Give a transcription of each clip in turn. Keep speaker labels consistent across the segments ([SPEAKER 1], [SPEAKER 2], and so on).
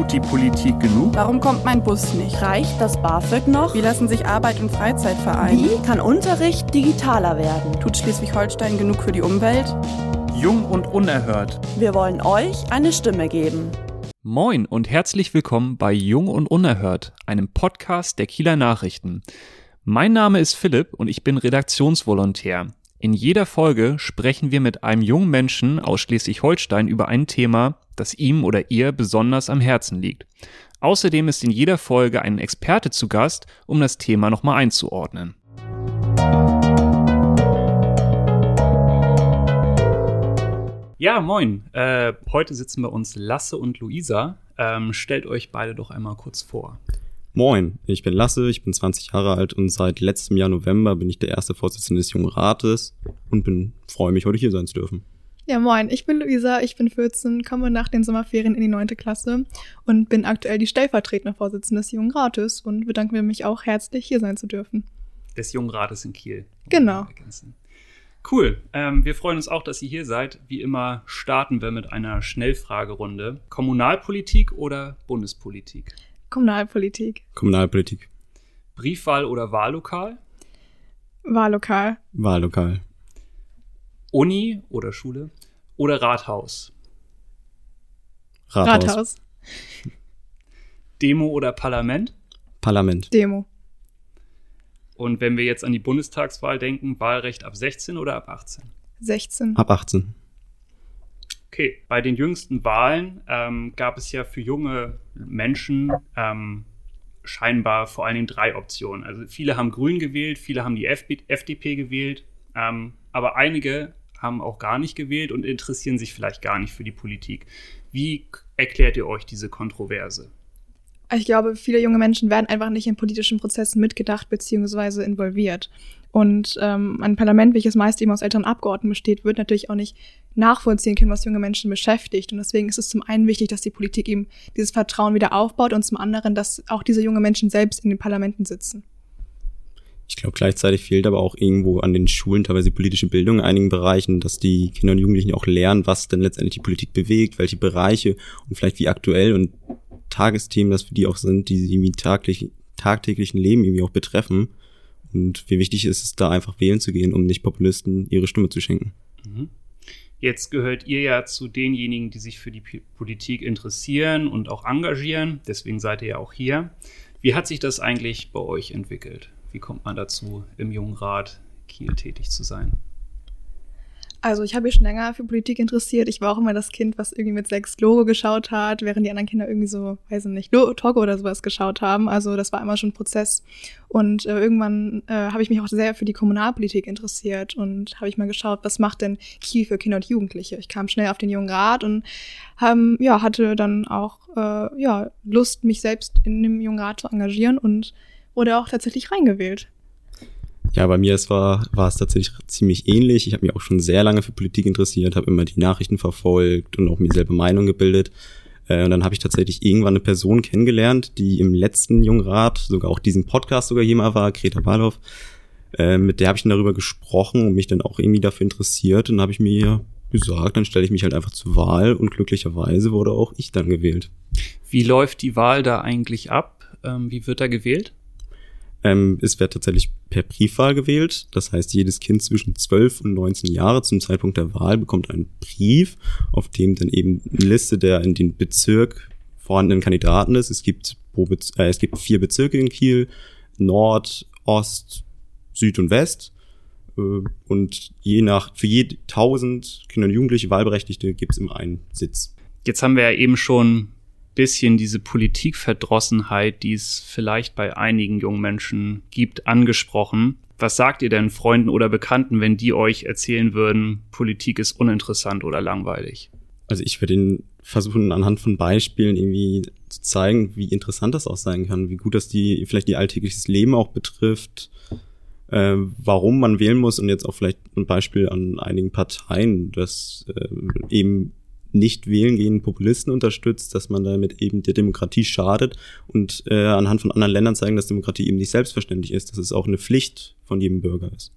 [SPEAKER 1] Tut die Politik genug?
[SPEAKER 2] Warum kommt mein Bus nicht?
[SPEAKER 3] Reicht das BAföG noch?
[SPEAKER 2] Wie lassen sich Arbeit und Freizeit vereinen?
[SPEAKER 3] Wie kann Unterricht digitaler werden?
[SPEAKER 2] Tut Schleswig-Holstein genug für die Umwelt?
[SPEAKER 1] Jung und unerhört.
[SPEAKER 3] Wir wollen euch eine Stimme geben.
[SPEAKER 1] Moin und herzlich willkommen bei Jung und Unerhört, einem Podcast der Kieler Nachrichten. Mein Name ist Philipp und ich bin Redaktionsvolontär. In jeder Folge sprechen wir mit einem jungen Menschen aus Schleswig-Holstein über ein Thema, das ihm oder ihr besonders am Herzen liegt. Außerdem ist in jeder Folge ein Experte zu Gast, um das Thema nochmal einzuordnen. Ja, moin. Äh, heute sitzen bei uns Lasse und Luisa. Ähm, stellt euch beide doch einmal kurz vor.
[SPEAKER 4] Moin, ich bin Lasse, ich bin 20 Jahre alt und seit letztem Jahr November bin ich der erste Vorsitzende des Jungen Rates und bin freue mich, heute hier sein zu dürfen.
[SPEAKER 5] Ja, moin, ich bin Luisa, ich bin 14, komme nach den Sommerferien in die neunte Klasse und bin aktuell die stellvertretende Vorsitzende des Jungen Rates und bedanke mich auch herzlich, hier sein zu dürfen.
[SPEAKER 1] Des Jungen Rates in Kiel.
[SPEAKER 5] Genau.
[SPEAKER 1] Cool. Ähm, wir freuen uns auch, dass ihr hier seid. Wie immer starten wir mit einer Schnellfragerunde. Kommunalpolitik oder Bundespolitik?
[SPEAKER 5] Kommunalpolitik.
[SPEAKER 4] Kommunalpolitik.
[SPEAKER 1] Briefwahl oder Wahllokal?
[SPEAKER 5] Wahllokal.
[SPEAKER 4] Wahllokal.
[SPEAKER 1] Uni oder Schule? Oder Rathaus?
[SPEAKER 4] Rathaus.
[SPEAKER 5] Rathaus.
[SPEAKER 1] Demo oder Parlament?
[SPEAKER 4] Parlament.
[SPEAKER 5] Demo.
[SPEAKER 1] Und wenn wir jetzt an die Bundestagswahl denken, Wahlrecht ab 16 oder ab 18?
[SPEAKER 5] 16.
[SPEAKER 4] Ab 18.
[SPEAKER 1] Okay, bei den jüngsten Wahlen ähm, gab es ja für junge Menschen ähm, scheinbar vor allen Dingen drei Optionen. Also viele haben Grün gewählt, viele haben die FDP gewählt, ähm, aber einige haben auch gar nicht gewählt und interessieren sich vielleicht gar nicht für die Politik. Wie erklärt ihr euch diese Kontroverse?
[SPEAKER 5] Ich glaube, viele junge Menschen werden einfach nicht in politischen Prozessen mitgedacht bzw. involviert. Und ähm, ein Parlament, welches meist eben aus älteren Abgeordneten besteht, wird natürlich auch nicht nachvollziehen können, was junge Menschen beschäftigt. Und deswegen ist es zum einen wichtig, dass die Politik eben dieses Vertrauen wieder aufbaut und zum anderen, dass auch diese junge Menschen selbst in den Parlamenten sitzen.
[SPEAKER 4] Ich glaube, gleichzeitig fehlt aber auch irgendwo an den Schulen teilweise politische Bildung in einigen Bereichen, dass die Kinder und Jugendlichen auch lernen, was denn letztendlich die Politik bewegt, welche Bereiche und vielleicht wie aktuell und Tagesthemen das für die auch sind, die sie irgendwie taglich, tagtäglichen Leben irgendwie auch betreffen. Und wie wichtig ist es, da einfach wählen zu gehen, um nicht Populisten ihre Stimme zu schenken.
[SPEAKER 1] Mhm. Jetzt gehört ihr ja zu denjenigen, die sich für die Politik interessieren und auch engagieren. Deswegen seid ihr ja auch hier. Wie hat sich das eigentlich bei euch entwickelt? Wie kommt man dazu, im Jungen Rat Kiel tätig zu sein?
[SPEAKER 5] Also ich habe mich schon länger für Politik interessiert. Ich war auch immer das Kind, was irgendwie mit sechs Logo geschaut hat, während die anderen Kinder irgendwie so, weiß ich nicht, Togo oder sowas geschaut haben. Also das war immer schon ein Prozess. Und äh, irgendwann äh, habe ich mich auch sehr für die Kommunalpolitik interessiert und habe ich mal geschaut, was macht denn Kiel für Kinder und Jugendliche. Ich kam schnell auf den Jungen Rat und ähm, ja, hatte dann auch äh, ja, Lust, mich selbst in dem Jungen Rat zu engagieren und wurde auch tatsächlich reingewählt.
[SPEAKER 4] Ja, bei mir es war, war es tatsächlich ziemlich ähnlich. Ich habe mich auch schon sehr lange für Politik interessiert, habe immer die Nachrichten verfolgt und auch mir selber Meinung gebildet. Äh, und dann habe ich tatsächlich irgendwann eine Person kennengelernt, die im letzten Jungrat, sogar auch diesen Podcast sogar mal war, Greta Wallhoff. Äh, mit der habe ich dann darüber gesprochen und mich dann auch irgendwie dafür interessiert. Und dann habe ich mir gesagt, dann stelle ich mich halt einfach zur Wahl und glücklicherweise wurde auch ich dann gewählt.
[SPEAKER 1] Wie läuft die Wahl da eigentlich ab? Ähm, wie wird da gewählt?
[SPEAKER 4] Ähm, es wird tatsächlich per Briefwahl gewählt. Das heißt, jedes Kind zwischen 12 und 19 Jahre zum Zeitpunkt der Wahl bekommt einen Brief, auf dem dann eben eine Liste der in den Bezirk vorhandenen Kandidaten ist. Es gibt, pro äh, es gibt vier Bezirke in Kiel, Nord, Ost, Süd und West. Äh, und je nach, für je 1000 Kinder und Jugendliche Wahlberechtigte gibt es immer einen Sitz.
[SPEAKER 1] Jetzt haben wir ja eben schon bisschen diese Politikverdrossenheit, die es vielleicht bei einigen jungen Menschen gibt, angesprochen. Was sagt ihr denn Freunden oder Bekannten, wenn die euch erzählen würden, Politik ist uninteressant oder langweilig?
[SPEAKER 4] Also ich würde ihnen versuchen, anhand von Beispielen irgendwie zu zeigen, wie interessant das auch sein kann, wie gut das die vielleicht ihr alltägliches Leben auch betrifft, äh, warum man wählen muss und jetzt auch vielleicht ein Beispiel an einigen Parteien, dass äh, eben nicht wählen gehen Populisten unterstützt, dass man damit eben der Demokratie schadet und äh, anhand von anderen Ländern zeigen, dass Demokratie eben nicht selbstverständlich ist, dass es auch eine Pflicht von jedem Bürger ist.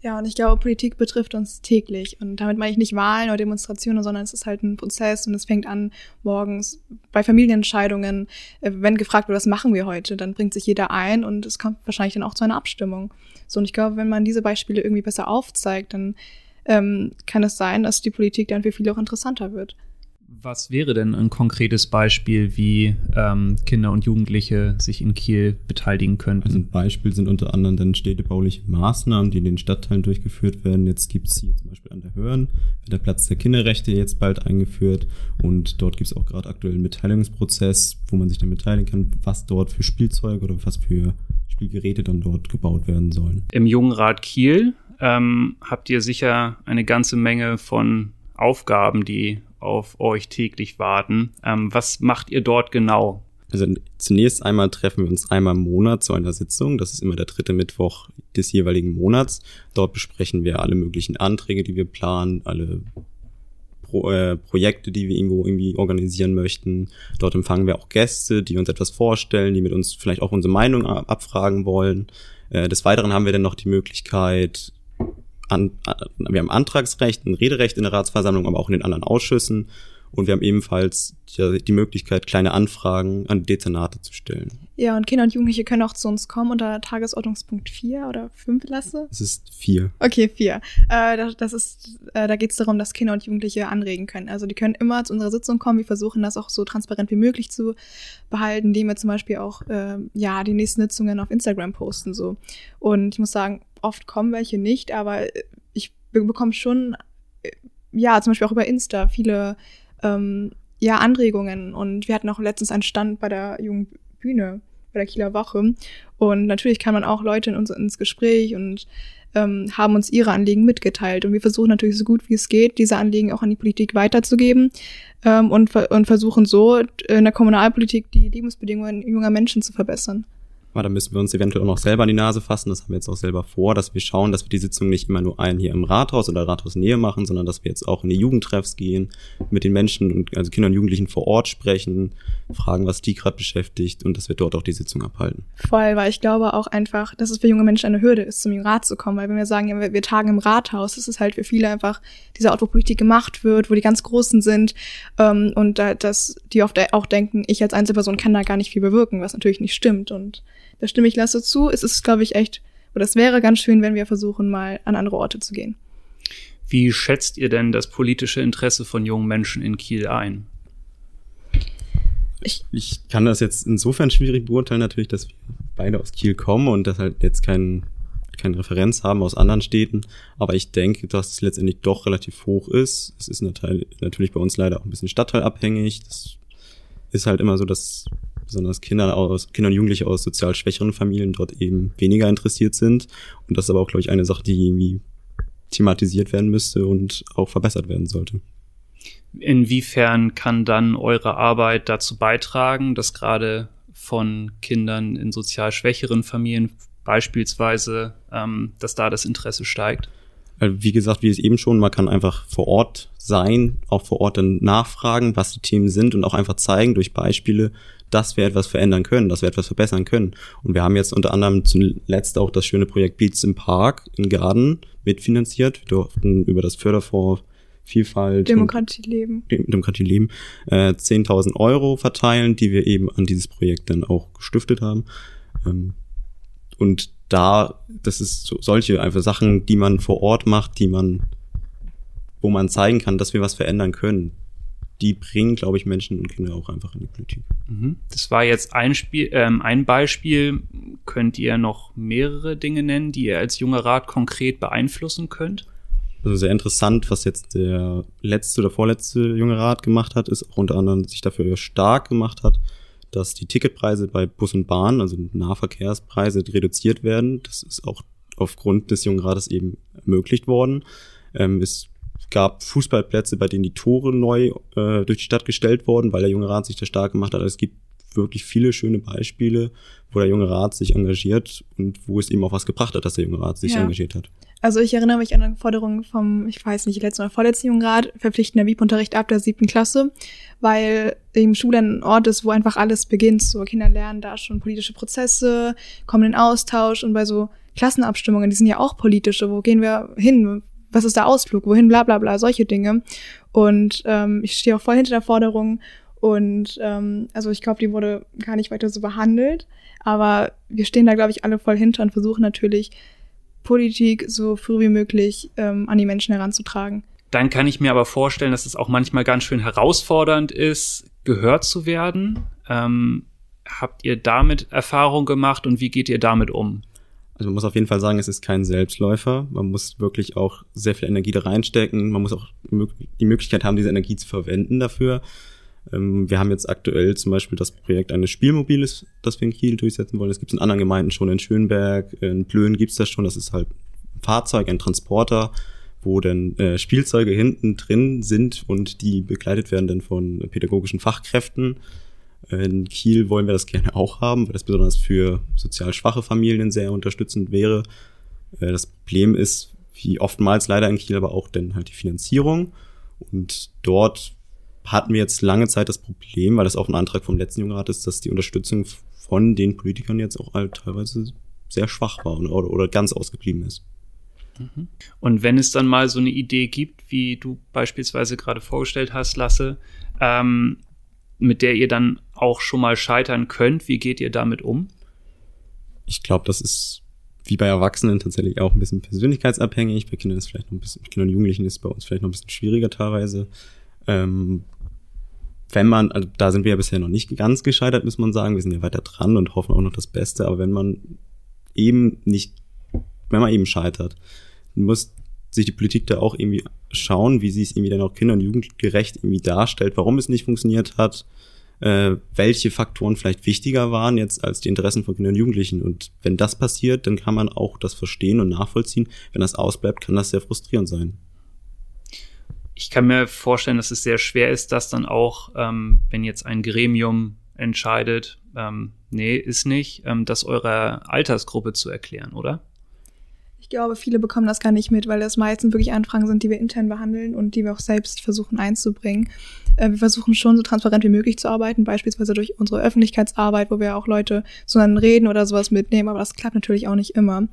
[SPEAKER 5] Ja, und ich glaube, Politik betrifft uns täglich. Und damit meine ich nicht Wahlen oder Demonstrationen, sondern es ist halt ein Prozess und es fängt an morgens bei Familienentscheidungen. Äh, wenn gefragt wird, was machen wir heute, dann bringt sich jeder ein und es kommt wahrscheinlich dann auch zu einer Abstimmung. So, und ich glaube, wenn man diese Beispiele irgendwie besser aufzeigt, dann ähm, kann es sein, dass die Politik dann für viele auch interessanter wird.
[SPEAKER 1] Was wäre denn ein konkretes Beispiel, wie ähm, Kinder und Jugendliche sich in Kiel beteiligen könnten?
[SPEAKER 4] Also ein Beispiel sind unter anderem dann städtebauliche Maßnahmen, die in den Stadtteilen durchgeführt werden. Jetzt gibt es hier zum Beispiel an der Hörn, wird der Platz der Kinderrechte jetzt bald eingeführt und dort gibt es auch gerade aktuell einen Mitteilungsprozess, wo man sich dann beteiligen kann, was dort für Spielzeuge oder was für Spielgeräte dann dort gebaut werden sollen.
[SPEAKER 1] Im Jungenrat Kiel ähm, habt ihr sicher eine ganze Menge von Aufgaben, die auf euch täglich warten. Ähm, was macht ihr dort genau?
[SPEAKER 4] Also zunächst einmal treffen wir uns einmal im Monat zu einer Sitzung. Das ist immer der dritte Mittwoch des jeweiligen Monats. Dort besprechen wir alle möglichen Anträge, die wir planen, alle Pro, äh, Projekte, die wir irgendwo irgendwie organisieren möchten. Dort empfangen wir auch Gäste, die uns etwas vorstellen, die mit uns vielleicht auch unsere Meinung abfragen wollen. Äh, des Weiteren haben wir dann noch die Möglichkeit, an, wir haben Antragsrecht, ein Rederecht in der Ratsversammlung, aber auch in den anderen Ausschüssen. Und wir haben ebenfalls die, die Möglichkeit, kleine Anfragen an Dezernate zu stellen.
[SPEAKER 5] Ja, und Kinder und Jugendliche können auch zu uns kommen unter Tagesordnungspunkt 4 oder 5 Lasse?
[SPEAKER 4] Es ist 4.
[SPEAKER 5] Okay, 4. Äh, das ist, äh, da geht es darum, dass Kinder und Jugendliche anregen können. Also die können immer zu unserer Sitzung kommen. Wir versuchen das auch so transparent wie möglich zu behalten, indem wir zum Beispiel auch äh, ja die nächsten Sitzungen auf Instagram posten. so. Und ich muss sagen, oft kommen welche nicht, aber ich bekomme schon, ja, zum Beispiel auch über Insta viele ähm, ja, Anregungen. Und wir hatten auch letztens einen Stand bei der Jungen Bühne, bei der Kieler Woche. Und natürlich kann man auch Leute in uns ins Gespräch und ähm, haben uns ihre Anliegen mitgeteilt. Und wir versuchen natürlich so gut wie es geht, diese Anliegen auch an die Politik weiterzugeben ähm, und, und versuchen so in der Kommunalpolitik die Lebensbedingungen junger Menschen zu verbessern.
[SPEAKER 4] Aber da müssen wir uns eventuell auch noch selber an die Nase fassen. Das haben wir jetzt auch selber vor, dass wir schauen, dass wir die Sitzung nicht immer nur einen hier im Rathaus oder Rathausnähe machen, sondern dass wir jetzt auch in die Jugendtreffs gehen, mit den Menschen, also Kindern und Jugendlichen vor Ort sprechen, fragen, was die gerade beschäftigt und dass wir dort auch die Sitzung abhalten.
[SPEAKER 5] Voll, weil ich glaube auch einfach, dass es für junge Menschen eine Hürde ist, zum Rat zu kommen. Weil wenn wir sagen, ja, wir, wir tagen im Rathaus, das ist halt für viele einfach dieser Ort, wo Politik gemacht wird, wo die ganz Großen sind ähm, und da, dass die oft auch denken, ich als Einzelperson kann da gar nicht viel bewirken, was natürlich nicht stimmt und da stimme ich Lasse zu. Es ist, glaube ich, echt, oder es wäre ganz schön, wenn wir versuchen, mal an andere Orte zu gehen.
[SPEAKER 1] Wie schätzt ihr denn das politische Interesse von jungen Menschen in Kiel ein?
[SPEAKER 4] Ich, ich kann das jetzt insofern schwierig beurteilen, natürlich, dass wir beide aus Kiel kommen und das halt jetzt kein, keine Referenz haben aus anderen Städten. Aber ich denke, dass es letztendlich doch relativ hoch ist. Es ist natürlich bei uns leider auch ein bisschen stadtteilabhängig. Das ist halt immer so, dass besonders Kinder aus, Kinder und Jugendliche aus sozial schwächeren Familien dort eben weniger interessiert sind. Und das ist aber auch, glaube ich, eine Sache, die irgendwie thematisiert werden müsste und auch verbessert werden sollte.
[SPEAKER 1] Inwiefern kann dann eure Arbeit dazu beitragen, dass gerade von Kindern in sozial schwächeren Familien beispielsweise, ähm, dass da das Interesse steigt?
[SPEAKER 4] Wie gesagt, wie es eben schon, man kann einfach vor Ort sein, auch vor Ort dann nachfragen, was die Themen sind und auch einfach zeigen durch Beispiele, dass wir etwas verändern können, dass wir etwas verbessern können. Und wir haben jetzt unter anderem zuletzt auch das schöne Projekt Beats im Park in Garden mitfinanziert. Wir durften über das Förderfonds Vielfalt
[SPEAKER 5] Demokratie leben.
[SPEAKER 4] Demokratie leben, äh, 10.000 Euro verteilen, die wir eben an dieses Projekt dann auch gestiftet haben. Ähm, und da, das ist so, solche einfach Sachen, die man vor Ort macht, die man, wo man zeigen kann, dass wir was verändern können die bringen, glaube ich, Menschen und Kinder auch einfach in die Politik.
[SPEAKER 1] Mhm. Das war jetzt ein, Spiel, ähm, ein Beispiel. Könnt ihr noch mehrere Dinge nennen, die ihr als junger Rat konkret beeinflussen könnt?
[SPEAKER 4] Also sehr interessant, was jetzt der letzte oder vorletzte junge Rat gemacht hat, ist auch unter anderem sich dafür stark gemacht hat, dass die Ticketpreise bei Bus und Bahn, also Nahverkehrspreise, reduziert werden. Das ist auch aufgrund des jungen Rates eben ermöglicht worden. Ähm, ist gab Fußballplätze, bei denen die Tore neu äh, durch die Stadt gestellt wurden, weil der junge Rat sich da stark gemacht hat. Also es gibt wirklich viele schöne Beispiele, wo der junge Rat sich engagiert und wo es eben auch was gebracht hat, dass der junge Rat sich ja. engagiert hat.
[SPEAKER 5] Also ich erinnere mich an eine Forderung vom, ich weiß nicht, letzten oder vorletzten jungen Rat, verpflichtender WIP-Unterricht ab der siebten Klasse, weil eben Schule ein Ort ist, wo einfach alles beginnt. So Kinder lernen da schon politische Prozesse, kommen in Austausch und bei so Klassenabstimmungen, die sind ja auch politische. Wo gehen wir hin? Was ist der Ausflug? Wohin? Bla bla bla, solche Dinge. Und ähm, ich stehe auch voll hinter der Forderung. Und ähm, also ich glaube, die wurde gar nicht weiter so behandelt. Aber wir stehen da, glaube ich, alle voll hinter und versuchen natürlich, Politik so früh wie möglich ähm, an die Menschen heranzutragen.
[SPEAKER 1] Dann kann ich mir aber vorstellen, dass es auch manchmal ganz schön herausfordernd ist, gehört zu werden. Ähm, habt ihr damit Erfahrung gemacht und wie geht ihr damit um?
[SPEAKER 4] Also man muss auf jeden Fall sagen, es ist kein Selbstläufer. Man muss wirklich auch sehr viel Energie da reinstecken. Man muss auch die Möglichkeit haben, diese Energie zu verwenden dafür. Ähm, wir haben jetzt aktuell zum Beispiel das Projekt eines Spielmobiles, das wir in Kiel durchsetzen wollen. Das gibt es in anderen Gemeinden schon, in Schönberg, in Plön gibt es das schon. Das ist halt ein Fahrzeug, ein Transporter, wo dann äh, Spielzeuge hinten drin sind und die begleitet werden dann von pädagogischen Fachkräften. In Kiel wollen wir das gerne auch haben, weil das besonders für sozial schwache Familien sehr unterstützend wäre. Äh, das Problem ist, wie oftmals leider in Kiel, aber auch dann halt die Finanzierung. Und dort hatten wir jetzt lange Zeit das Problem, weil das auch ein Antrag vom letzten Jungrat ist, dass die Unterstützung von den Politikern jetzt auch halt teilweise sehr schwach war oder, oder ganz ausgeblieben ist.
[SPEAKER 1] Mhm. Und wenn es dann mal so eine Idee gibt, wie du beispielsweise gerade vorgestellt hast, Lasse, ähm, mit der ihr dann auch schon mal scheitern könnt, wie geht ihr damit um?
[SPEAKER 4] Ich glaube, das ist wie bei Erwachsenen tatsächlich auch ein bisschen persönlichkeitsabhängig. Bei Kindern ist vielleicht noch ein bisschen, Kindern und Jugendlichen ist bei uns vielleicht noch ein bisschen schwieriger teilweise. Ähm, wenn man, also da sind wir ja bisher noch nicht ganz gescheitert, muss man sagen. Wir sind ja weiter dran und hoffen auch noch das Beste. Aber wenn man eben nicht, wenn man eben scheitert, muss sich die Politik da auch irgendwie schauen, wie sie es irgendwie dann auch kinder- und jugendgerecht irgendwie darstellt, warum es nicht funktioniert hat, äh, welche Faktoren vielleicht wichtiger waren jetzt als die Interessen von Kindern und Jugendlichen. Und wenn das passiert, dann kann man auch das verstehen und nachvollziehen. Wenn das ausbleibt, kann das sehr frustrierend sein
[SPEAKER 1] ich kann mir vorstellen, dass es sehr schwer ist, dass dann auch, ähm, wenn jetzt ein Gremium entscheidet, ähm, nee, ist nicht, ähm, das eurer Altersgruppe zu erklären, oder?
[SPEAKER 5] Ich glaube, viele bekommen das gar nicht mit, weil das meistens wirklich Anfragen sind, die wir intern behandeln und die wir auch selbst versuchen einzubringen. Äh, wir versuchen schon so transparent wie möglich zu arbeiten, beispielsweise durch unsere Öffentlichkeitsarbeit, wo wir auch Leute dann reden oder sowas mitnehmen, aber das klappt natürlich auch nicht immer.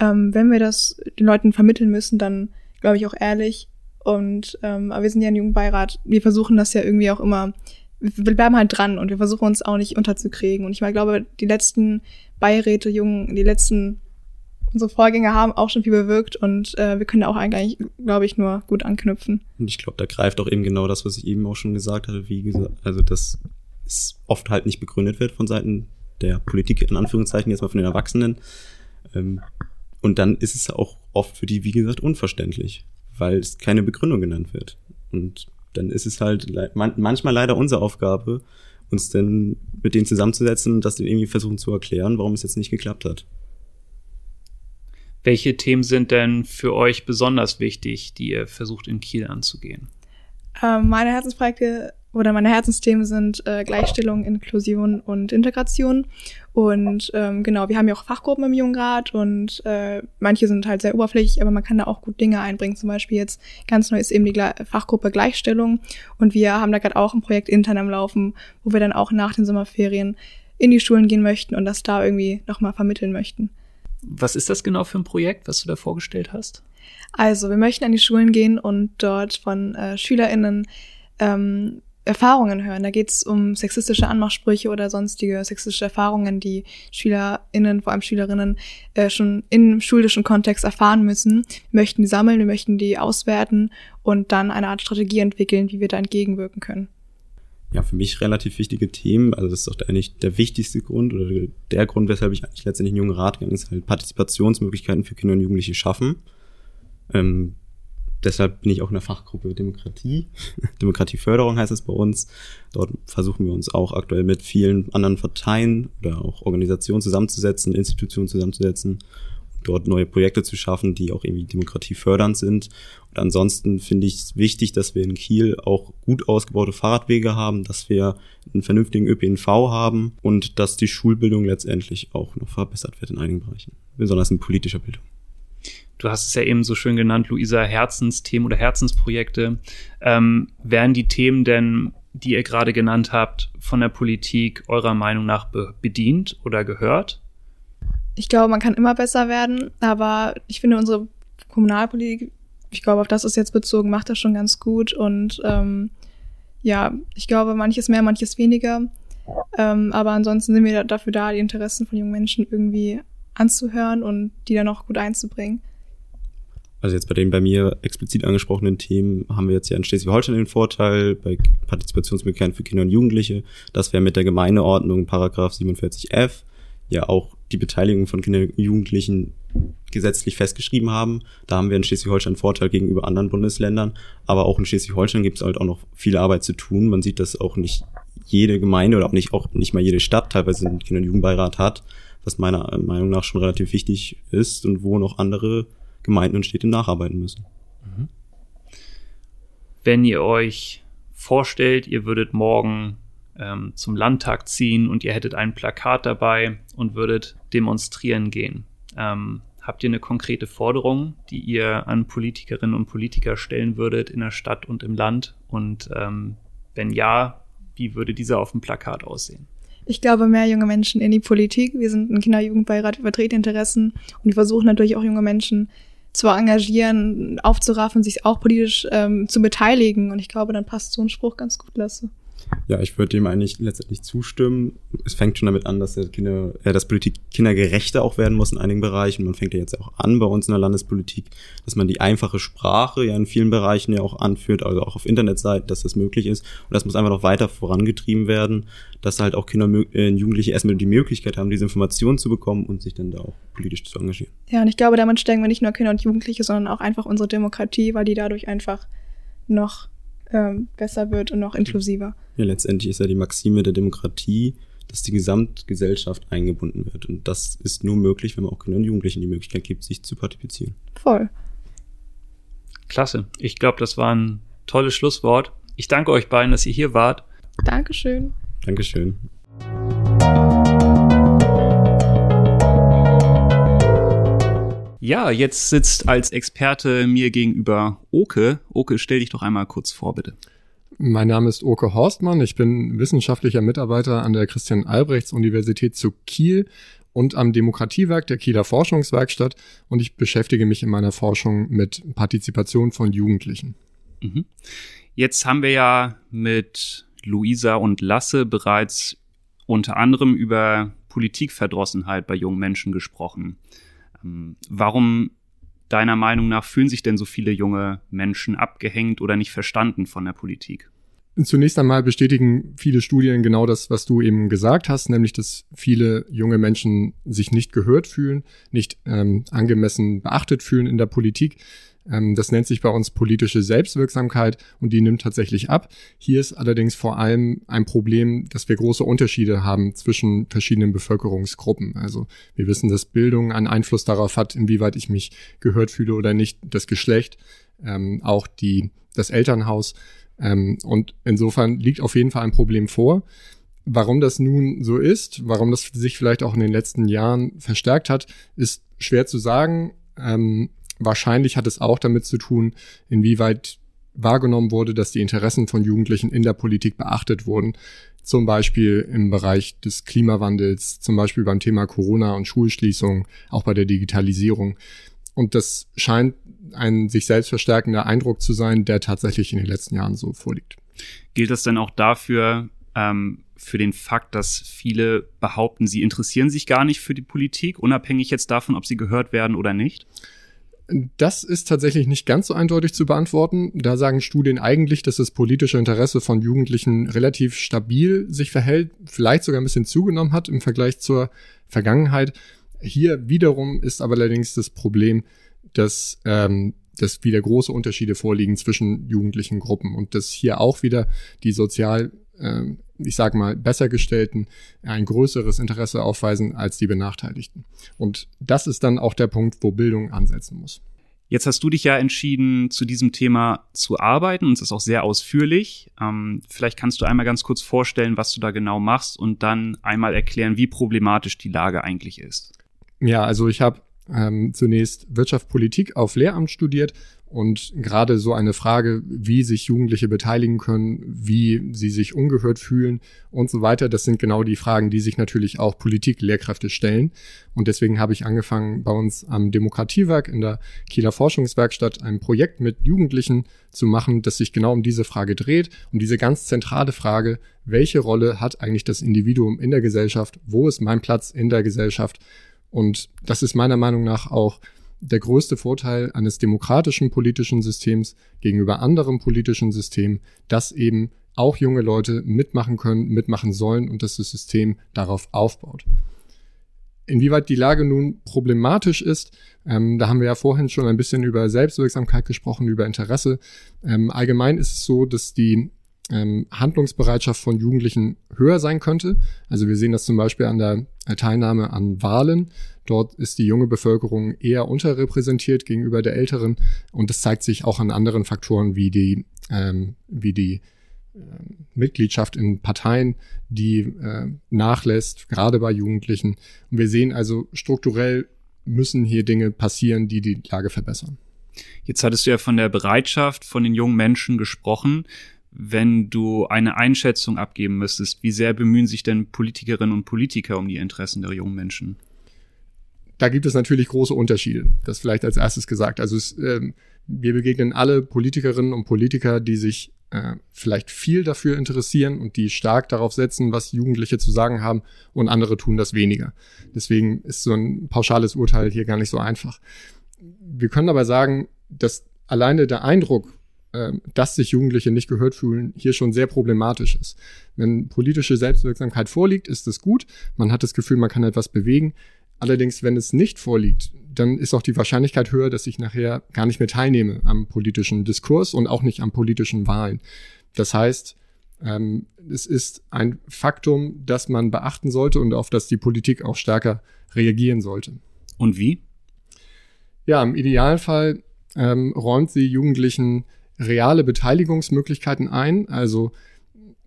[SPEAKER 5] Ähm, wenn wir das den Leuten vermitteln müssen, dann glaube ich auch ehrlich, und ähm, aber wir sind ja ein Jugendbeirat. Wir versuchen das ja irgendwie auch immer. Wir bleiben halt dran und wir versuchen uns auch nicht unterzukriegen. Und ich mal glaube, die letzten Beiräte, Jungen, die letzten unsere Vorgänger haben auch schon viel bewirkt und äh, wir können da auch eigentlich, glaube ich, nur gut anknüpfen.
[SPEAKER 4] Und ich glaube, da greift auch eben genau das, was ich eben auch schon gesagt hatte, wie gesagt, also dass es oft halt nicht begründet wird von Seiten der Politik, in Anführungszeichen, jetzt mal von den Erwachsenen. Ähm, und dann ist es auch oft für die, wie gesagt, unverständlich weil es keine Begründung genannt wird. Und dann ist es halt manchmal leider unsere Aufgabe, uns dann mit denen zusammenzusetzen und das denen irgendwie versuchen zu erklären, warum es jetzt nicht geklappt hat.
[SPEAKER 1] Welche Themen sind denn für euch besonders wichtig, die ihr versucht in Kiel anzugehen?
[SPEAKER 5] Ähm, meine Herzensprojekte oder meine Herzensthemen sind äh, Gleichstellung, Inklusion und Integration. Und ähm, genau, wir haben ja auch Fachgruppen im Jungrat und äh, manche sind halt sehr oberflächlich, aber man kann da auch gut Dinge einbringen. Zum Beispiel jetzt ganz neu ist eben die Gle Fachgruppe Gleichstellung und wir haben da gerade auch ein Projekt intern am Laufen, wo wir dann auch nach den Sommerferien in die Schulen gehen möchten und das da irgendwie nochmal vermitteln möchten.
[SPEAKER 1] Was ist das genau für ein Projekt, was du da vorgestellt hast?
[SPEAKER 5] Also, wir möchten an die Schulen gehen und dort von äh, SchülerInnen ähm, Erfahrungen hören. Da geht es um sexistische Anmachsprüche oder sonstige sexistische Erfahrungen, die SchülerInnen, vor allem Schülerinnen, äh, schon im schulischen Kontext erfahren müssen. Wir möchten die sammeln, wir möchten die auswerten und dann eine Art Strategie entwickeln, wie wir da entgegenwirken können.
[SPEAKER 4] Ja, für mich relativ wichtige Themen. Also das ist doch eigentlich der wichtigste Grund oder der Grund, weshalb ich eigentlich letztendlich einen jungen Rat gegangen ist, halt Partizipationsmöglichkeiten für Kinder und Jugendliche schaffen. Ähm, deshalb bin ich auch in der Fachgruppe Demokratie. Demokratieförderung heißt es bei uns. Dort versuchen wir uns auch aktuell mit vielen anderen Parteien oder auch Organisationen zusammenzusetzen, Institutionen zusammenzusetzen, dort neue Projekte zu schaffen, die auch irgendwie demokratiefördernd sind. Und ansonsten finde ich es wichtig, dass wir in Kiel auch gut ausgebaute Fahrradwege haben, dass wir einen vernünftigen ÖPNV haben und dass die Schulbildung letztendlich auch noch verbessert wird in einigen Bereichen, besonders in politischer Bildung
[SPEAKER 1] du hast es ja eben so schön genannt, Luisa, Herzensthemen oder Herzensprojekte. Ähm, werden die Themen denn, die ihr gerade genannt habt, von der Politik eurer Meinung nach be bedient oder gehört?
[SPEAKER 5] Ich glaube, man kann immer besser werden, aber ich finde unsere Kommunalpolitik, ich glaube, auf das ist jetzt bezogen, macht das schon ganz gut und ähm, ja, ich glaube, manches mehr, manches weniger. Ähm, aber ansonsten sind wir dafür da, die Interessen von jungen Menschen irgendwie anzuhören und die dann auch gut einzubringen.
[SPEAKER 4] Also jetzt bei den bei mir explizit angesprochenen Themen haben wir jetzt ja in Schleswig-Holstein den Vorteil bei Partizipationsmöglichkeiten für Kinder und Jugendliche, dass wir mit der Gemeindeordnung Paragraph 47f ja auch die Beteiligung von Kindern und Jugendlichen gesetzlich festgeschrieben haben. Da haben wir in Schleswig-Holstein Vorteil gegenüber anderen Bundesländern. Aber auch in Schleswig-Holstein gibt es halt auch noch viel Arbeit zu tun. Man sieht, dass auch nicht jede Gemeinde oder auch nicht, auch nicht mal jede Stadt teilweise einen Kinder- und Jugendbeirat hat, was meiner Meinung nach schon relativ wichtig ist und wo noch andere Gemeinden und Städte nacharbeiten müssen. Mhm.
[SPEAKER 1] Wenn ihr euch vorstellt, ihr würdet morgen ähm, zum Landtag ziehen und ihr hättet ein Plakat dabei und würdet demonstrieren gehen. Ähm, habt ihr eine konkrete Forderung, die ihr an Politikerinnen und Politiker stellen würdet in der Stadt und im Land? Und ähm, wenn ja, wie würde dieser auf dem Plakat aussehen?
[SPEAKER 5] Ich glaube, mehr junge Menschen in die Politik. Wir sind ein Kinderjugendbeirat, wir vertreten Interessen und wir versuchen natürlich auch junge Menschen zu engagieren, aufzuraffen, sich auch politisch ähm, zu beteiligen. Und ich glaube, dann passt so ein Spruch ganz gut, Lasse.
[SPEAKER 4] Ja, ich würde dem eigentlich letztendlich zustimmen. Es fängt schon damit an, dass der Kinder, äh, dass Politik kindergerechter auch werden muss in einigen Bereichen. Man fängt ja jetzt auch an bei uns in der Landespolitik, dass man die einfache Sprache ja in vielen Bereichen ja auch anführt, also auch auf Internetseiten, dass das möglich ist. Und das muss einfach noch weiter vorangetrieben werden, dass halt auch Kinder und äh, Jugendliche erstmal die Möglichkeit haben, diese Informationen zu bekommen und sich dann da auch politisch zu engagieren.
[SPEAKER 5] Ja, und ich glaube, damit stärken wir nicht nur Kinder und Jugendliche, sondern auch einfach unsere Demokratie, weil die dadurch einfach noch ähm, besser wird und noch inklusiver.
[SPEAKER 4] Ja, letztendlich ist ja die Maxime der Demokratie, dass die Gesamtgesellschaft eingebunden wird. Und das ist nur möglich, wenn man auch Kindern und Jugendlichen die Möglichkeit gibt, sich zu partizipieren.
[SPEAKER 5] Voll.
[SPEAKER 1] Klasse. Ich glaube, das war ein tolles Schlusswort. Ich danke euch beiden, dass ihr hier wart.
[SPEAKER 5] Dankeschön.
[SPEAKER 4] Dankeschön.
[SPEAKER 1] Ja, jetzt sitzt als Experte mir gegenüber Oke. Oke, stell dich doch einmal kurz vor, bitte.
[SPEAKER 6] Mein Name ist Oke Horstmann. Ich bin wissenschaftlicher Mitarbeiter an der Christian-Albrechts-Universität zu Kiel und am Demokratiewerk der Kieler Forschungswerkstatt und ich beschäftige mich in meiner Forschung mit Partizipation von Jugendlichen.
[SPEAKER 1] Mhm. Jetzt haben wir ja mit Luisa und Lasse bereits unter anderem über Politikverdrossenheit bei jungen Menschen gesprochen. Ähm, warum deiner Meinung nach fühlen sich denn so viele junge Menschen abgehängt oder nicht verstanden von der Politik?
[SPEAKER 6] Zunächst einmal bestätigen viele Studien genau das, was du eben gesagt hast, nämlich dass viele junge Menschen sich nicht gehört fühlen, nicht ähm, angemessen beachtet fühlen in der Politik. Ähm, das nennt sich bei uns politische Selbstwirksamkeit und die nimmt tatsächlich ab. Hier ist allerdings vor allem ein Problem, dass wir große Unterschiede haben zwischen verschiedenen Bevölkerungsgruppen. Also wir wissen, dass Bildung einen Einfluss darauf hat, inwieweit ich mich gehört fühle oder nicht, das Geschlecht, ähm, auch die, das Elternhaus. Ähm, und insofern liegt auf jeden Fall ein Problem vor. Warum das nun so ist, warum das sich vielleicht auch in den letzten Jahren verstärkt hat, ist schwer zu sagen. Ähm, Wahrscheinlich hat es auch damit zu tun, inwieweit wahrgenommen wurde, dass die Interessen von Jugendlichen in der Politik beachtet wurden. Zum Beispiel im Bereich des Klimawandels, zum Beispiel beim Thema Corona und Schulschließung, auch bei der Digitalisierung. Und das scheint ein sich selbst verstärkender Eindruck zu sein, der tatsächlich in den letzten Jahren so vorliegt.
[SPEAKER 1] Gilt das denn auch dafür, ähm, für den Fakt, dass viele behaupten, sie interessieren sich gar nicht für die Politik, unabhängig jetzt davon, ob sie gehört werden oder nicht?
[SPEAKER 6] Das ist tatsächlich nicht ganz so eindeutig zu beantworten. Da sagen Studien eigentlich, dass das politische Interesse von Jugendlichen relativ stabil sich verhält, vielleicht sogar ein bisschen zugenommen hat im Vergleich zur Vergangenheit. Hier wiederum ist aber allerdings das Problem, dass, ähm, dass wieder große Unterschiede vorliegen zwischen jugendlichen Gruppen und dass hier auch wieder die sozial äh, ich sage mal, besser gestellten ein größeres Interesse aufweisen als die Benachteiligten. Und das ist dann auch der Punkt, wo Bildung ansetzen muss.
[SPEAKER 1] Jetzt hast du dich ja entschieden, zu diesem Thema zu arbeiten und es ist auch sehr ausführlich. Ähm, vielleicht kannst du einmal ganz kurz vorstellen, was du da genau machst und dann einmal erklären, wie problematisch die Lage eigentlich ist.
[SPEAKER 6] Ja, also ich habe ähm, zunächst Wirtschaftspolitik auf Lehramt studiert Und gerade so eine Frage, wie sich Jugendliche beteiligen können, wie sie sich ungehört fühlen und so weiter, das sind genau die Fragen, die sich natürlich auch Politiklehrkräfte stellen. Und deswegen habe ich angefangen, bei uns am Demokratiewerk in der Kieler Forschungswerkstatt ein Projekt mit Jugendlichen zu machen, das sich genau um diese Frage dreht, um diese ganz zentrale Frage, welche Rolle hat eigentlich das Individuum in der Gesellschaft, wo ist mein Platz in der Gesellschaft? Und das ist meiner Meinung nach auch der größte Vorteil eines demokratischen politischen Systems gegenüber anderen politischen Systemen, dass eben auch junge Leute mitmachen können, mitmachen sollen und dass das System darauf aufbaut. Inwieweit die Lage nun problematisch ist, ähm, da haben wir ja vorhin schon ein bisschen über Selbstwirksamkeit gesprochen, über Interesse. Ähm, allgemein ist es so, dass die ähm, Handlungsbereitschaft von Jugendlichen höher sein könnte. Also wir sehen das zum Beispiel an der Teilnahme an Wahlen. Dort ist die junge Bevölkerung eher unterrepräsentiert gegenüber der älteren und das zeigt sich auch an anderen Faktoren wie die, ähm, wie die äh, Mitgliedschaft in Parteien, die äh, nachlässt, gerade bei Jugendlichen. Und wir sehen also strukturell müssen hier Dinge passieren, die die Lage verbessern.
[SPEAKER 1] Jetzt hattest du ja von der Bereitschaft von den jungen Menschen gesprochen wenn du eine Einschätzung abgeben müsstest, wie sehr bemühen sich denn Politikerinnen und Politiker um die Interessen der jungen Menschen?
[SPEAKER 6] Da gibt es natürlich große Unterschiede. Das vielleicht als erstes gesagt. Also es, äh, wir begegnen alle Politikerinnen und Politiker, die sich äh, vielleicht viel dafür interessieren und die stark darauf setzen, was Jugendliche zu sagen haben, und andere tun das weniger. Deswegen ist so ein pauschales Urteil hier gar nicht so einfach. Wir können aber sagen, dass alleine der Eindruck dass sich Jugendliche nicht gehört fühlen, hier schon sehr problematisch ist. Wenn politische Selbstwirksamkeit vorliegt, ist es gut. Man hat das Gefühl, man kann etwas bewegen. Allerdings, wenn es nicht vorliegt, dann ist auch die Wahrscheinlichkeit höher, dass ich nachher gar nicht mehr teilnehme am politischen Diskurs und auch nicht am politischen Wahlen. Das heißt, ähm, es ist ein Faktum, das man beachten sollte und auf das die Politik auch stärker reagieren sollte.
[SPEAKER 1] Und wie?
[SPEAKER 6] Ja, im Idealfall ähm, räumt sie Jugendlichen reale Beteiligungsmöglichkeiten ein. Also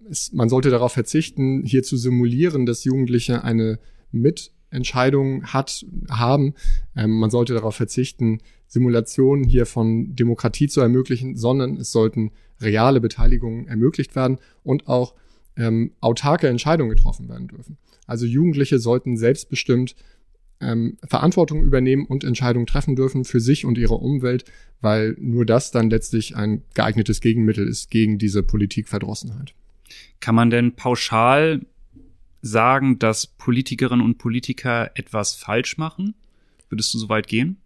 [SPEAKER 6] es, man sollte darauf verzichten, hier zu simulieren, dass Jugendliche eine Mitentscheidung hat, haben. Ähm, man sollte darauf verzichten, Simulationen hier von Demokratie zu ermöglichen, sondern es sollten reale Beteiligungen ermöglicht werden und auch ähm, autarke Entscheidungen getroffen werden dürfen. Also Jugendliche sollten selbstbestimmt ähm, Verantwortung übernehmen und Entscheidungen treffen dürfen für sich und ihre Umwelt, weil nur das dann letztlich ein geeignetes Gegenmittel ist gegen diese Politikverdrossenheit.
[SPEAKER 1] Kann man denn pauschal sagen, dass Politikerinnen und Politiker etwas falsch machen? Würdest du so weit gehen?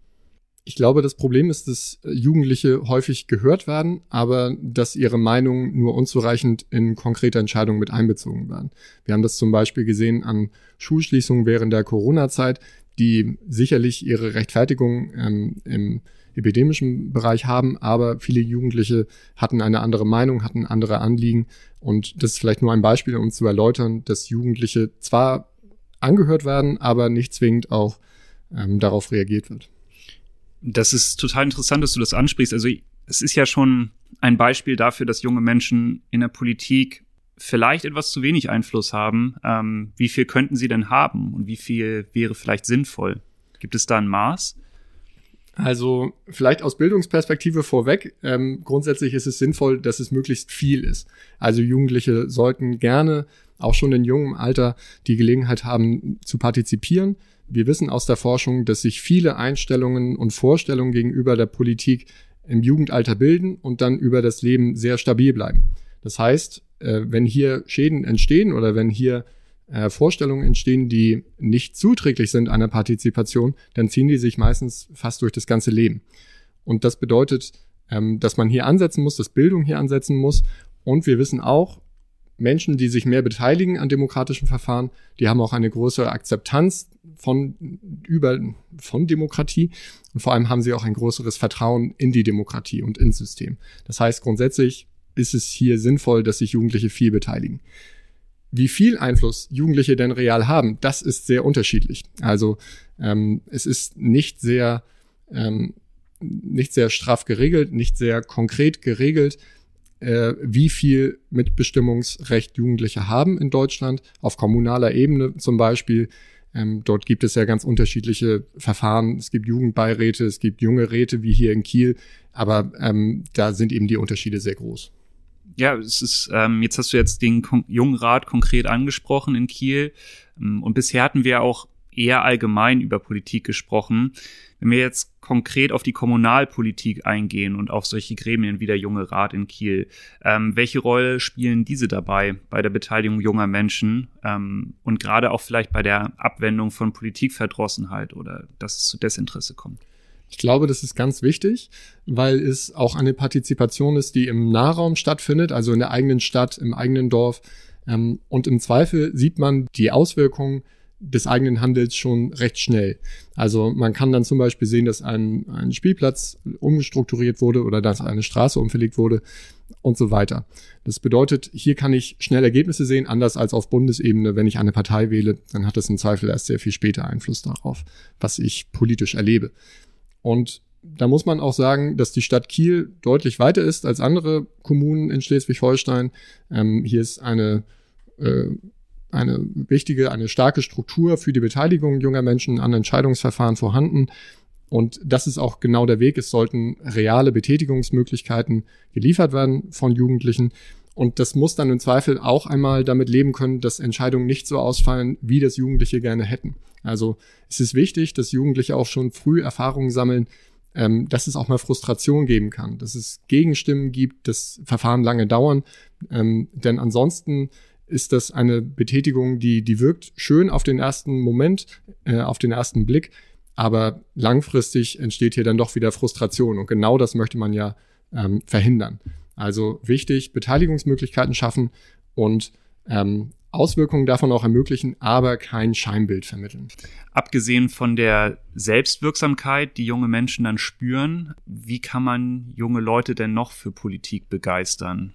[SPEAKER 6] Ich glaube, das Problem ist, dass Jugendliche häufig gehört werden, aber dass ihre Meinungen nur unzureichend in konkrete Entscheidungen mit einbezogen werden. Wir haben das zum Beispiel gesehen an Schulschließungen während der Corona-Zeit, die sicherlich ihre Rechtfertigung ähm, im epidemischen Bereich haben, aber viele Jugendliche hatten eine andere Meinung, hatten andere Anliegen. Und das ist vielleicht nur ein Beispiel, um zu erläutern, dass Jugendliche zwar angehört werden, aber nicht zwingend auch ähm, darauf reagiert wird.
[SPEAKER 1] Das ist total interessant, dass du das ansprichst. Also es ist ja schon ein Beispiel dafür, dass junge Menschen in der Politik vielleicht etwas zu wenig Einfluss haben. Ähm, wie viel könnten sie denn haben und wie viel wäre vielleicht sinnvoll? Gibt es da ein Maß?
[SPEAKER 6] Also vielleicht aus Bildungsperspektive vorweg. Ähm, grundsätzlich ist es sinnvoll, dass es möglichst viel ist. Also Jugendliche sollten gerne auch schon in jungem Alter die Gelegenheit haben zu partizipieren. Wir wissen aus der Forschung, dass sich viele Einstellungen und Vorstellungen gegenüber der Politik im Jugendalter bilden und dann über das Leben sehr stabil bleiben. Das heißt, äh, wenn hier Schäden entstehen oder wenn hier äh, Vorstellungen entstehen, die nicht zuträglich sind einer Partizipation, dann ziehen die sich meistens fast durch das ganze Leben. Und das bedeutet, ähm, dass man hier ansetzen muss, dass Bildung hier ansetzen muss. Und wir wissen auch, Menschen, die sich mehr beteiligen an demokratischen Verfahren, die haben auch eine größere Akzeptanz von über von Demokratie und vor allem haben sie auch ein größeres Vertrauen in die Demokratie und ins System. Das heißt grundsätzlich ist es hier sinnvoll, dass sich Jugendliche viel beteiligen. Wie viel Einfluss Jugendliche denn real haben, das ist sehr unterschiedlich. Also ähm, es ist nicht sehr, ähm, nicht sehr straff geregelt, nicht sehr konkret geregelt, äh, wie viel Mitbestimmungsrecht Jugendliche haben in Deutschland. Auf kommunaler Ebene zum Beispiel Ähm, dort gibt es ja ganz unterschiedliche Verfahren. Es gibt Jugendbeiräte, es gibt junge Räte wie hier in Kiel, aber ähm, da sind eben die Unterschiede sehr groß.
[SPEAKER 1] Ja, es ist, ähm, jetzt hast du jetzt den Kon Jungen Rat konkret angesprochen in Kiel. Ähm, und bisher hatten wir auch eher allgemein über Politik gesprochen. Wenn wir jetzt konkret auf die Kommunalpolitik eingehen und auf solche Gremien wie der Junge Rat in Kiel, ähm, welche Rolle spielen diese dabei bei der Beteiligung junger Menschen ähm, und gerade auch vielleicht bei der Abwendung von Politikverdrossenheit oder dass es zu Desinteresse kommt?
[SPEAKER 6] Ich glaube, das ist ganz wichtig, weil es auch eine Partizipation ist, die im Nahraum stattfindet, also in der eigenen Stadt, im eigenen Dorf. Ähm, und im Zweifel sieht man die Auswirkungen des eigenen Handels schon recht schnell. Also man kann dann zum Beispiel sehen, dass ein, ein Spielplatz umstrukturiert wurde oder dass eine Straße umverlegt wurde und so weiter. Das bedeutet, hier kann ich schnell Ergebnisse sehen, anders als auf Bundesebene. Wenn ich eine Partei wähle, dann hat das im Zweifel erst sehr viel später Einfluss darauf, was ich politisch erlebe. Und da muss man auch sagen, dass die Stadt Kiel deutlich weiter ist als andere Kommunen in Schleswig-Holstein. Ähm, hier ist eine, äh, eine wichtige, eine starke Struktur für die Beteiligung junger Menschen an Entscheidungsverfahren vorhanden. Und das ist auch genau der Weg. Es sollten reale Betätigungsmöglichkeiten geliefert werden von Jugendlichen. Und das muss dann im Zweifel auch einmal damit leben können, dass Entscheidungen nicht so ausfallen, wie das Jugendliche gerne hätten. Also es ist wichtig, dass Jugendliche auch schon früh Erfahrungen sammeln, ähm, dass es auch mal Frustration geben kann, dass es Gegenstimmen gibt, dass Verfahren lange dauern. Ähm, denn ansonsten ist das eine Betätigung, die, die wirkt schön auf den ersten Moment, äh, auf den ersten Blick, aber langfristig entsteht hier dann doch wieder Frustration. Und genau das möchte man ja ähm, verhindern. Also wichtig, Beteiligungsmöglichkeiten schaffen und ähm, Auswirkungen davon auch ermöglichen, aber kein Scheinbild vermitteln.
[SPEAKER 1] Abgesehen von der Selbstwirksamkeit, die junge Menschen dann spüren, wie kann man junge Leute denn noch für Politik begeistern?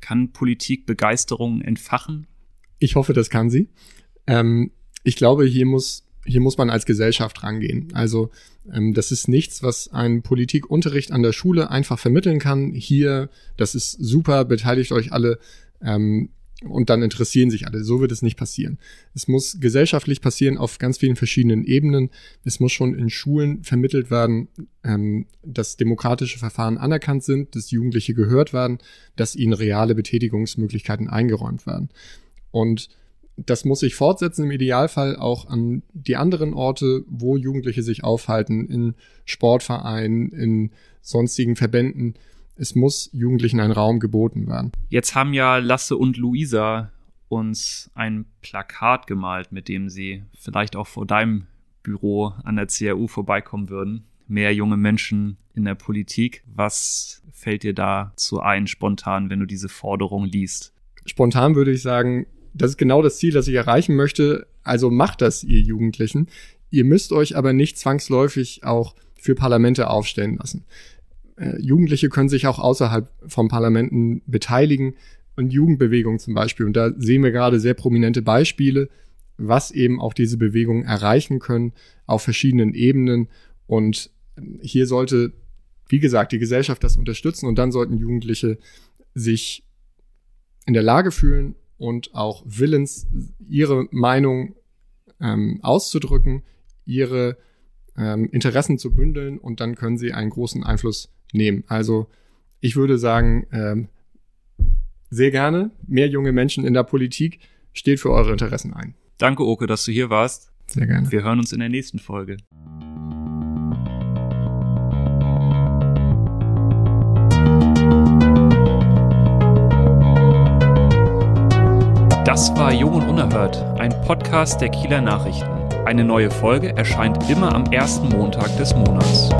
[SPEAKER 1] Kann Politik Begeisterung entfachen?
[SPEAKER 6] Ich hoffe, das kann sie. Ähm, ich glaube, hier muss, hier muss man als Gesellschaft rangehen. Also ähm, das ist nichts, was ein Politikunterricht an der Schule einfach vermitteln kann. Hier, das ist super, beteiligt euch alle. Ähm, und dann interessieren sich alle. So wird es nicht passieren. Es muss gesellschaftlich passieren auf ganz vielen verschiedenen Ebenen. Es muss schon in Schulen vermittelt werden, ähm, dass demokratische Verfahren anerkannt sind, dass Jugendliche gehört werden, dass ihnen reale Betätigungsmöglichkeiten eingeräumt werden. Und das muss sich fortsetzen im Idealfall auch an die anderen Orte, wo Jugendliche sich aufhalten, in Sportvereinen, in sonstigen Verbänden es muss Jugendlichen ein Raum geboten werden.
[SPEAKER 1] Jetzt haben ja Lasse und Luisa uns ein Plakat gemalt, mit dem sie vielleicht auch vor deinem Büro an der CAU vorbeikommen würden. Mehr junge Menschen in der Politik. Was fällt dir dazu ein, spontan, wenn du diese Forderung liest?
[SPEAKER 6] Spontan würde ich sagen, das ist genau das Ziel, das ich erreichen möchte. Also macht das, ihr Jugendlichen. Ihr müsst euch aber nicht zwangsläufig auch für Parlamente aufstellen lassen. Äh, Jugendliche können sich auch außerhalb von Parlamenten beteiligen und Jugendbewegungen zum Beispiel. Und da sehen wir gerade sehr prominente Beispiele, was eben auch diese Bewegungen erreichen können auf verschiedenen Ebenen. Und hier sollte, wie gesagt, die Gesellschaft das unterstützen und dann sollten Jugendliche sich in der Lage fühlen und auch willens, ihre Meinung ähm, auszudrücken, ihre ähm, Interessen zu bündeln und dann können sie einen großen Einfluss nehmen. Also ich würde sagen, ähm, sehr gerne mehr junge Menschen in der Politik steht für eure Interessen ein.
[SPEAKER 1] Danke, Oke, dass du hier warst.
[SPEAKER 6] Sehr gerne.
[SPEAKER 1] Wir hören uns in der nächsten Folge. Das war Jung und Unerhört, ein Podcast der Kieler Nachrichten. Eine neue Folge erscheint immer am ersten Montag des Monats.